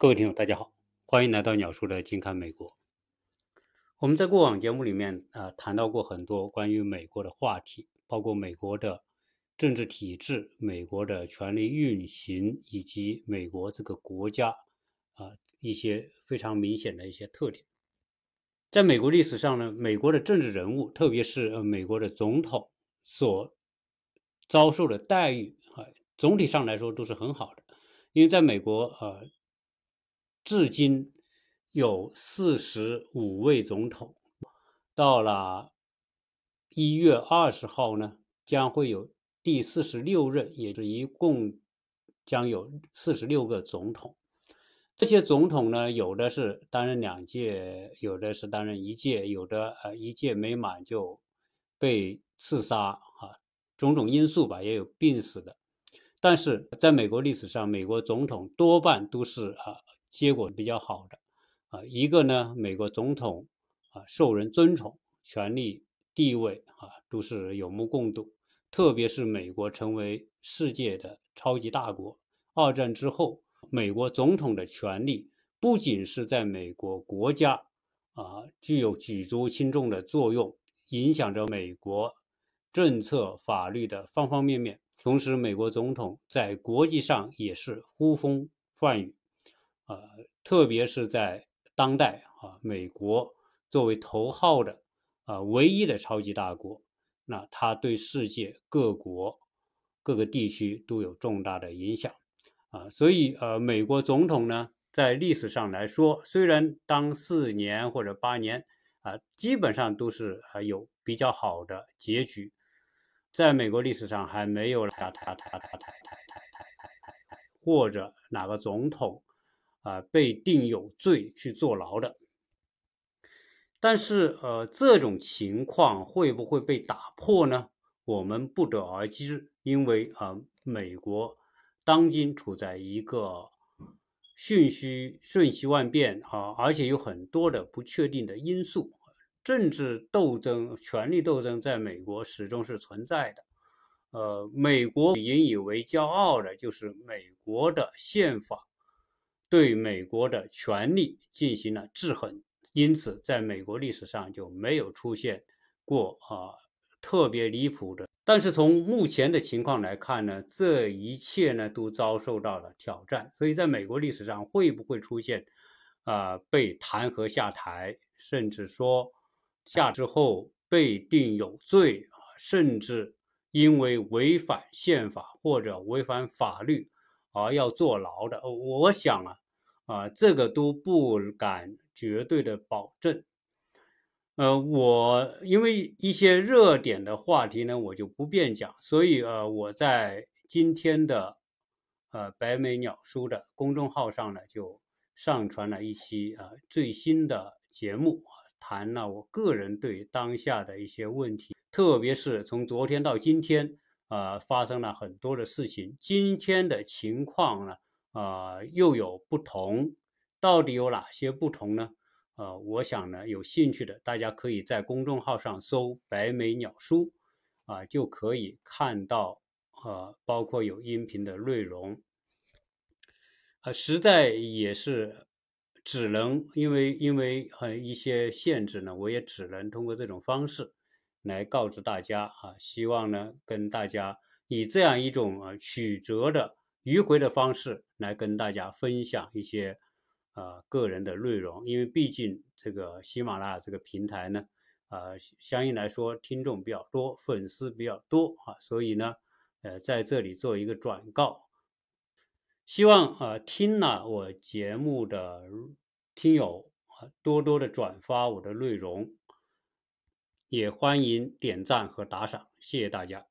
各位听友，大家好，欢迎来到鸟叔的近看美国。我们在过往节目里面啊谈到过很多关于美国的话题，包括美国的政治体制、美国的权力运行以及美国这个国家啊一些非常明显的一些特点。在美国历史上呢，美国的政治人物，特别是呃美国的总统所遭受的待遇啊，总体上来说都是很好的，因为在美国呃。至今有四十五位总统，到了一月二十号呢，将会有第四十六任，也就一共将有四十六个总统。这些总统呢，有的是担任两届，有的是担任一届，有的呃一届没满就被刺杀啊，种种因素吧，也有病死的。但是在美国历史上，美国总统多半都是啊。结果比较好的啊，一个呢，美国总统啊受人尊崇，权力地位啊都是有目共睹。特别是美国成为世界的超级大国，二战之后，美国总统的权力不仅是在美国国家啊具有举足轻重的作用，影响着美国政策法律的方方面面。同时，美国总统在国际上也是呼风唤雨。呃，特别是在当代啊，美国作为头号的啊唯一的超级大国，那它对世界各国各个地区都有重大的影响啊。所以呃，美国总统呢，在历史上来说，虽然当四年或者八年啊，基本上都是啊有比较好的结局，在美国历史上还没有台台台台台台台台台台或者哪个总统。啊，被定有罪去坐牢的，但是呃，这种情况会不会被打破呢？我们不得而知，因为啊，美国当今处在一个瞬息瞬息万变啊，而且有很多的不确定的因素，政治斗争、权力斗争在美国始终是存在的。呃，美国引以为骄傲的就是美国的宪法。对美国的权力进行了制衡，因此在美国历史上就没有出现过啊特别离谱的。但是从目前的情况来看呢，这一切呢都遭受到了挑战。所以在美国历史上会不会出现啊被弹劾下台，甚至说下之后被定有罪啊，甚至因为违反宪法或者违反法律？而要坐牢的，我想啊，啊，这个都不敢绝对的保证。呃，我因为一些热点的话题呢，我就不便讲，所以呃，我在今天的呃白眉鸟书的公众号上呢，就上传了一期啊最新的节目，谈了我个人对当下的一些问题，特别是从昨天到今天。呃，发生了很多的事情。今天的情况呢，呃，又有不同。到底有哪些不同呢？呃，我想呢，有兴趣的大家可以在公众号上搜“白眉鸟书”，啊，就可以看到，呃，包括有音频的内容。呃，实在也是只能因为因为呃一些限制呢，我也只能通过这种方式。来告知大家啊，希望呢跟大家以这样一种啊曲折的迂回的方式来跟大家分享一些啊个人的内容，因为毕竟这个喜马拉雅这个平台呢，啊相应来说听众比较多，粉丝比较多啊，所以呢，呃在这里做一个转告，希望啊听了我节目的听友啊多多的转发我的内容。也欢迎点赞和打赏，谢谢大家。